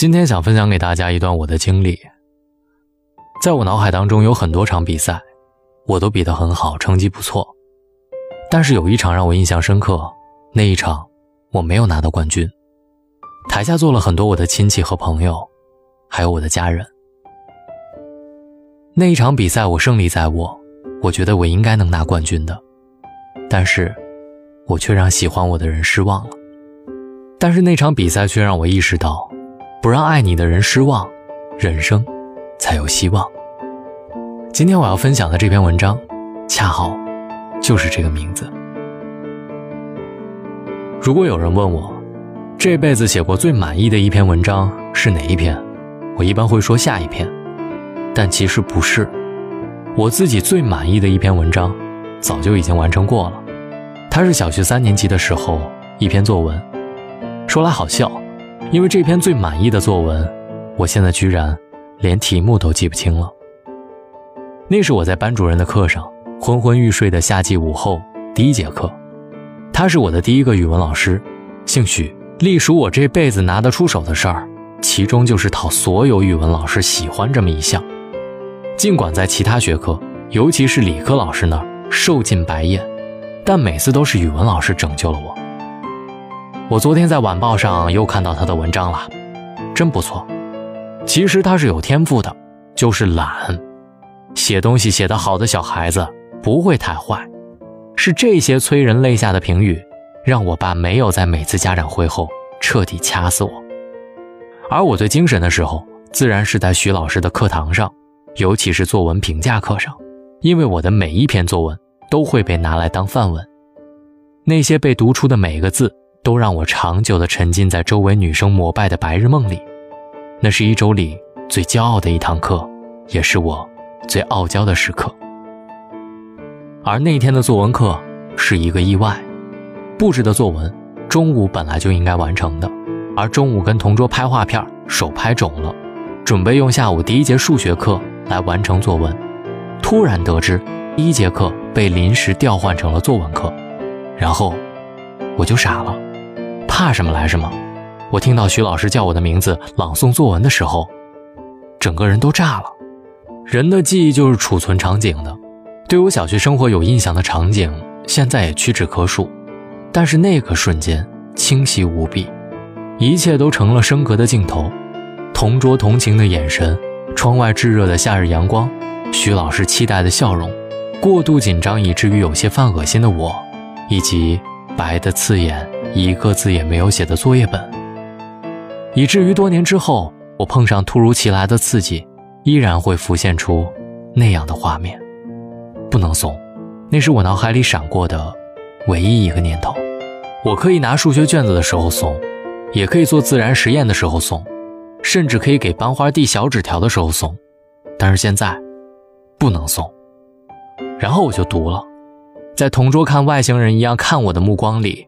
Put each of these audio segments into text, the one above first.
今天想分享给大家一段我的经历。在我脑海当中有很多场比赛，我都比得很好，成绩不错。但是有一场让我印象深刻，那一场我没有拿到冠军。台下坐了很多我的亲戚和朋友，还有我的家人。那一场比赛我胜利在握，我觉得我应该能拿冠军的，但是，我却让喜欢我的人失望了。但是那场比赛却让我意识到。不让爱你的人失望，人生才有希望。今天我要分享的这篇文章，恰好就是这个名字。如果有人问我，这辈子写过最满意的一篇文章是哪一篇，我一般会说下一篇。但其实不是，我自己最满意的一篇文章，早就已经完成过了。它是小学三年级的时候一篇作文，说来好笑。因为这篇最满意的作文，我现在居然连题目都记不清了。那是我在班主任的课上昏昏欲睡的夏季午后第一节课，他是我的第一个语文老师，姓许，隶属我这辈子拿得出手的事儿，其中就是讨所有语文老师喜欢这么一项。尽管在其他学科，尤其是理科老师那儿受尽白眼，但每次都是语文老师拯救了我。我昨天在晚报上又看到他的文章了，真不错。其实他是有天赋的，就是懒。写东西写得好的小孩子不会太坏。是这些催人泪下的评语，让我爸没有在每次家长会后彻底掐死我。而我最精神的时候，自然是在徐老师的课堂上，尤其是作文评价课上，因为我的每一篇作文都会被拿来当范文，那些被读出的每个字。都让我长久地沉浸在周围女生膜拜的白日梦里，那是一周里最骄傲的一堂课，也是我最傲娇的时刻。而那天的作文课是一个意外，布置的作文中午本来就应该完成的，而中午跟同桌拍画片，手拍肿了，准备用下午第一节数学课来完成作文，突然得知第一节课被临时调换成了作文课，然后我就傻了。怕什么来什么！我听到徐老师叫我的名字朗诵作文的时候，整个人都炸了。人的记忆就是储存场景的，对我小学生活有印象的场景，现在也屈指可数。但是那个瞬间清晰无比，一切都成了升格的镜头。同桌同情的眼神，窗外炙热的夏日阳光，徐老师期待的笑容，过度紧张以至于有些犯恶心的我，以及白的刺眼。一个字也没有写的作业本，以至于多年之后，我碰上突如其来的刺激，依然会浮现出那样的画面。不能送，那是我脑海里闪过的唯一一个念头。我可以拿数学卷子的时候送，也可以做自然实验的时候送，甚至可以给班花递小纸条的时候送，但是现在不能送。然后我就读了，在同桌看外星人一样看我的目光里。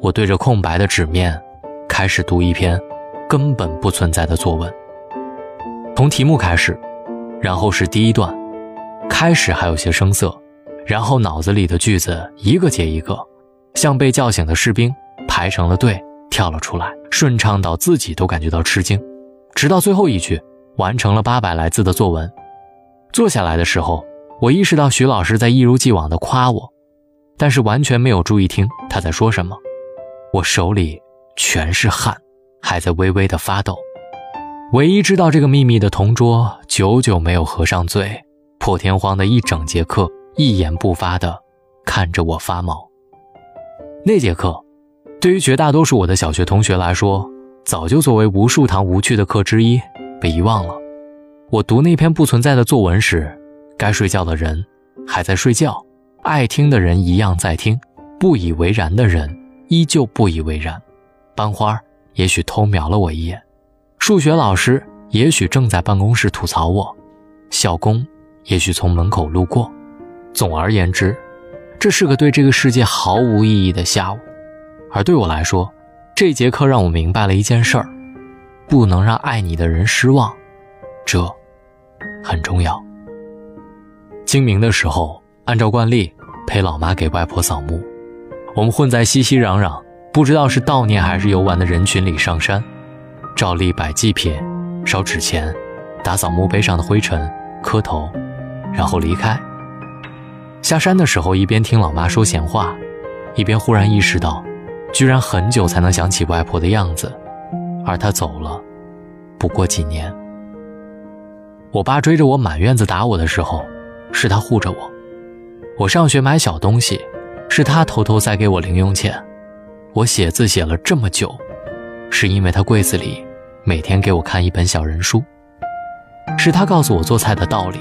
我对着空白的纸面，开始读一篇根本不存在的作文。从题目开始，然后是第一段，开始还有些生涩，然后脑子里的句子一个接一个，像被叫醒的士兵排成了队跳了出来，顺畅到自己都感觉到吃惊。直到最后一句，完成了八百来字的作文。坐下来的时候，我意识到徐老师在一如既往地夸我，但是完全没有注意听他在说什么。我手里全是汗，还在微微的发抖。唯一知道这个秘密的同桌，久久没有合上嘴，破天荒的一整节课一言不发的看着我发毛。那节课，对于绝大多数我的小学同学来说，早就作为无数堂无趣的课之一被遗忘了。我读那篇不存在的作文时，该睡觉的人还在睡觉，爱听的人一样在听，不以为然的人。依旧不以为然，班花也许偷瞄了我一眼，数学老师也许正在办公室吐槽我，校工也许从门口路过。总而言之，这是个对这个世界毫无意义的下午。而对我来说，这节课让我明白了一件事儿：不能让爱你的人失望，这很重要。清明的时候，按照惯例陪老妈给外婆扫墓。我们混在熙熙攘攘、不知道是悼念还是游玩的人群里上山，照例摆祭品、烧纸钱、打扫墓碑上的灰尘、磕头，然后离开。下山的时候，一边听老妈说闲话，一边忽然意识到，居然很久才能想起外婆的样子，而她走了，不过几年。我爸追着我满院子打我的时候，是他护着我；我上学买小东西，是他偷偷塞给我零用钱；我写字写了这么久，是因为他柜子里每天给我看一本小人书；是他告诉我做菜的道理，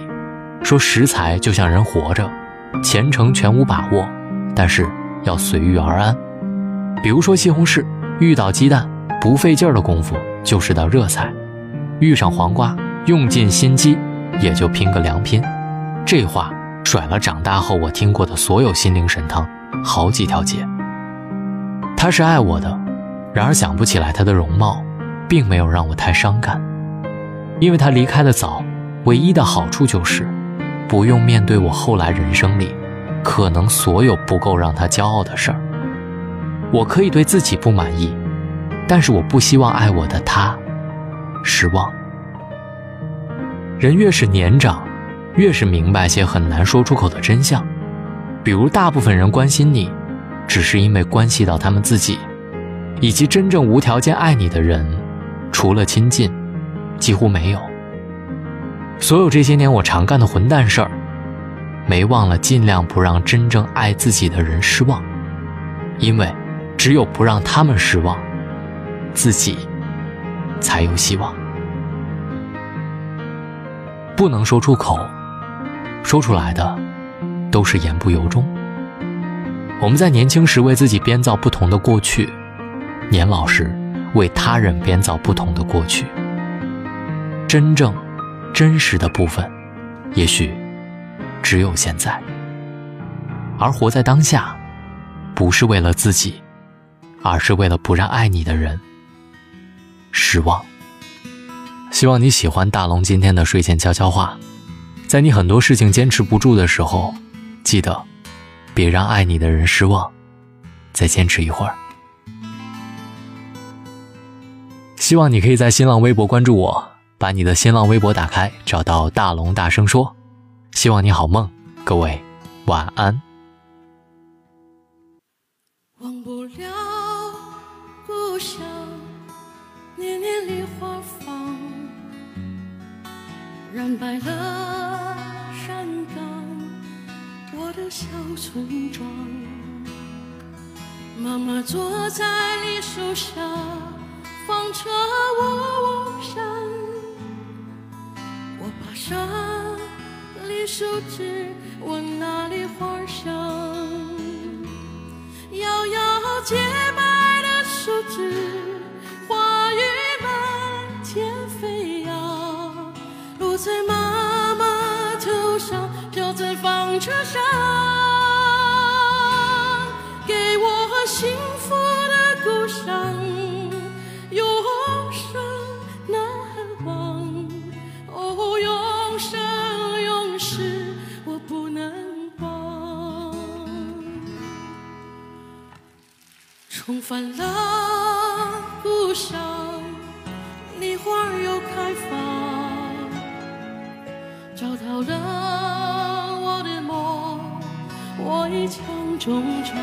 说食材就像人活着，前程全无把握，但是要随遇而安。比如说西红柿遇到鸡蛋，不费劲儿的功夫就是道热菜；遇上黄瓜。用尽心机，也就拼个良拼。这话甩了长大后我听过的所有心灵神汤好几条街。他是爱我的，然而想不起来他的容貌，并没有让我太伤感，因为他离开的早。唯一的好处就是，不用面对我后来人生里可能所有不够让他骄傲的事儿。我可以对自己不满意，但是我不希望爱我的他失望。人越是年长，越是明白些很难说出口的真相，比如大部分人关心你，只是因为关系到他们自己，以及真正无条件爱你的人，除了亲近，几乎没有。所有这些年我常干的混蛋事儿，没忘了尽量不让真正爱自己的人失望，因为只有不让他们失望，自己才有希望。不能说出口，说出来的都是言不由衷。我们在年轻时为自己编造不同的过去，年老时为他人编造不同的过去。真正真实的部分，也许只有现在。而活在当下，不是为了自己，而是为了不让爱你的人失望。希望你喜欢大龙今天的睡前悄悄话，在你很多事情坚持不住的时候，记得别让爱你的人失望，再坚持一会儿。希望你可以在新浪微博关注我，把你的新浪微博打开，找到大龙大声说。希望你好梦，各位晚安。忘不了故乡，年年梨花放。染白了小村庄。妈妈坐在梨树下，放着我梦想。我爬上梨树枝，闻那梨花香，摇摇洁白的树枝。花雨满天飞扬，露在满重返了故乡，梨花又开放。找到了我的梦，我一腔衷肠。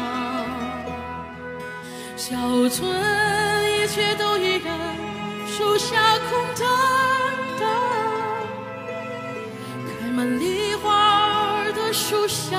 小村一切都依然，树下空荡荡。开满梨花的树下，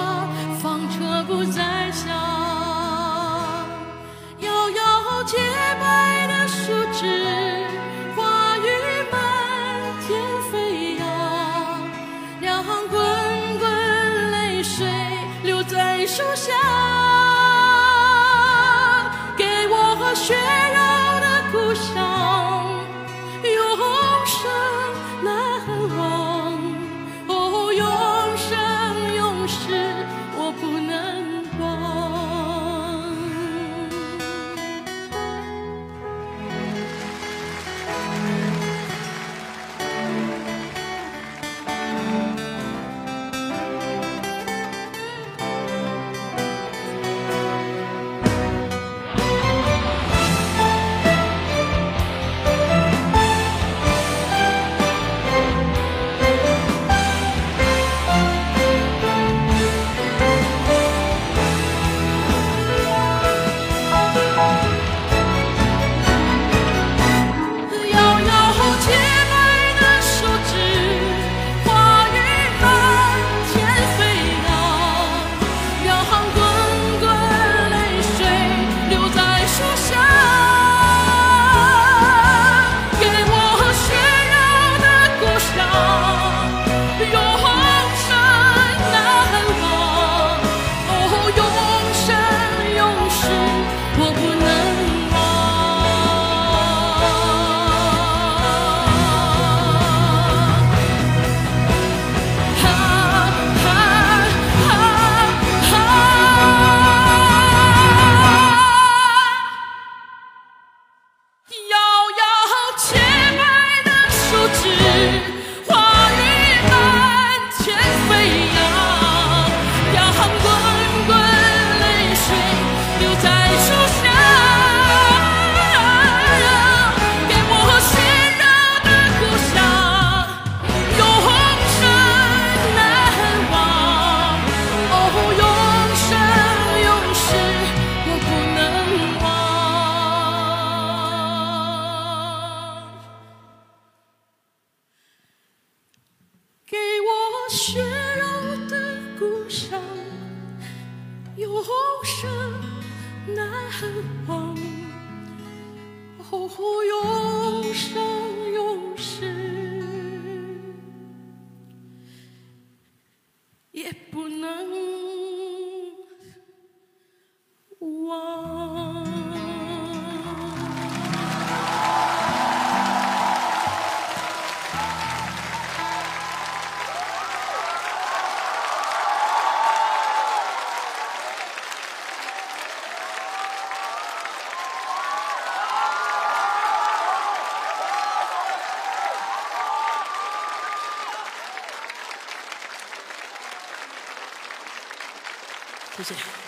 血肉的故乡，永生难忘，哦，永生谢谢。